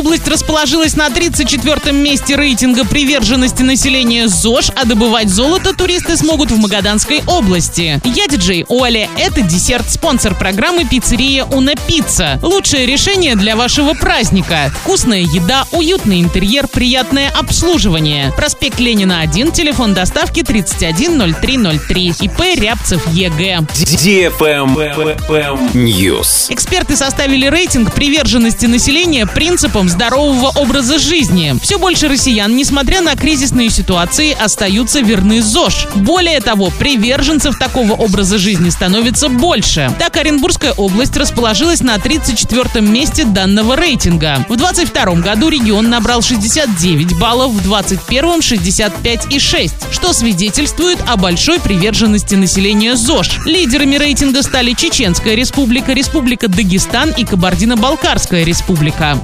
область расположилась на 34-м месте рейтинга приверженности населения ЗОЖ, а добывать золото туристы смогут в Магаданской области. Я диджей Оля. Это десерт, спонсор программы «Пиццерия Una Pizza». Лучшее решение для вашего праздника. Вкусная еда, уютный интерьер, приятное обслуживание. Проспект Ленина 1, телефон доставки 310303. ИП Рябцев Е.Г.. News. Эксперты составили рейтинг приверженности населения принципам здорового образа жизни. Все больше россиян, несмотря на кризисные ситуации, остаются верны ЗОЖ. Более того, приверженцев такого образа жизни становится больше. Так, Оренбургская область расположилась на 34-м месте данного рейтинга. В 22 году регион набрал 69 баллов, в 21-м 65,6, что свидетельствует о большой приверженности населения ЗОЖ. Лидерами рейтинга стали Чеченская республика, Республика Дагестан и Кабардино-Балкарская республика.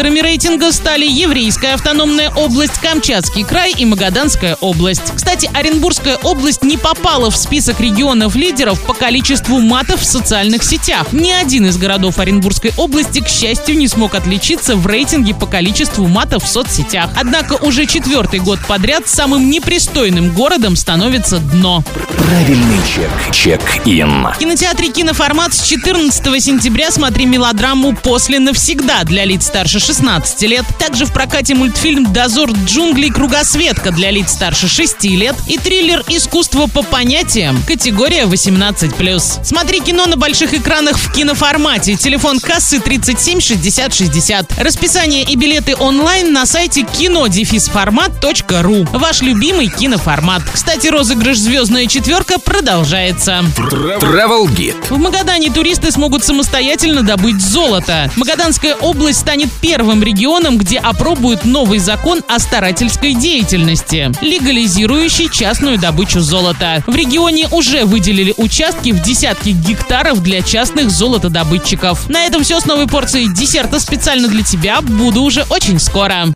Аутсайдерами рейтинга стали Еврейская автономная область, Камчатский край и Магаданская область. Кстати, Оренбургская область не попала в список регионов-лидеров по количеству матов в социальных сетях. Ни один из городов Оренбургской области, к счастью, не смог отличиться в рейтинге по количеству матов в соцсетях. Однако уже четвертый год подряд самым непристойным городом становится дно. Правильный чек. Чек-ин. В кинотеатре «Киноформат» с 14 сентября смотри мелодраму «После навсегда» для лиц старше 16 лет. Также в прокате мультфильм «Дозор джунглей. Кругосветка» для лиц старше 6 лет и триллер «Искусство по понятиям» категория 18+. Смотри кино на больших экранах в киноформате. Телефон кассы 37 60 60. Расписание и билеты онлайн на сайте кинодефисформат.ру. Ваш любимый киноформат. Кстати, розыгрыш «Звездная четверка» продолжается. Travel Guide. В Магадане туристы смогут самостоятельно добыть золото. Магаданская область станет первым регионом, где опробуют новый закон о старательской деятельности, легализирующий частную добычу золота. В регионе уже выделили участки в десятки гектаров для частных золотодобытчиков. На этом все с новой порцией десерта специально для тебя. Буду уже очень скоро.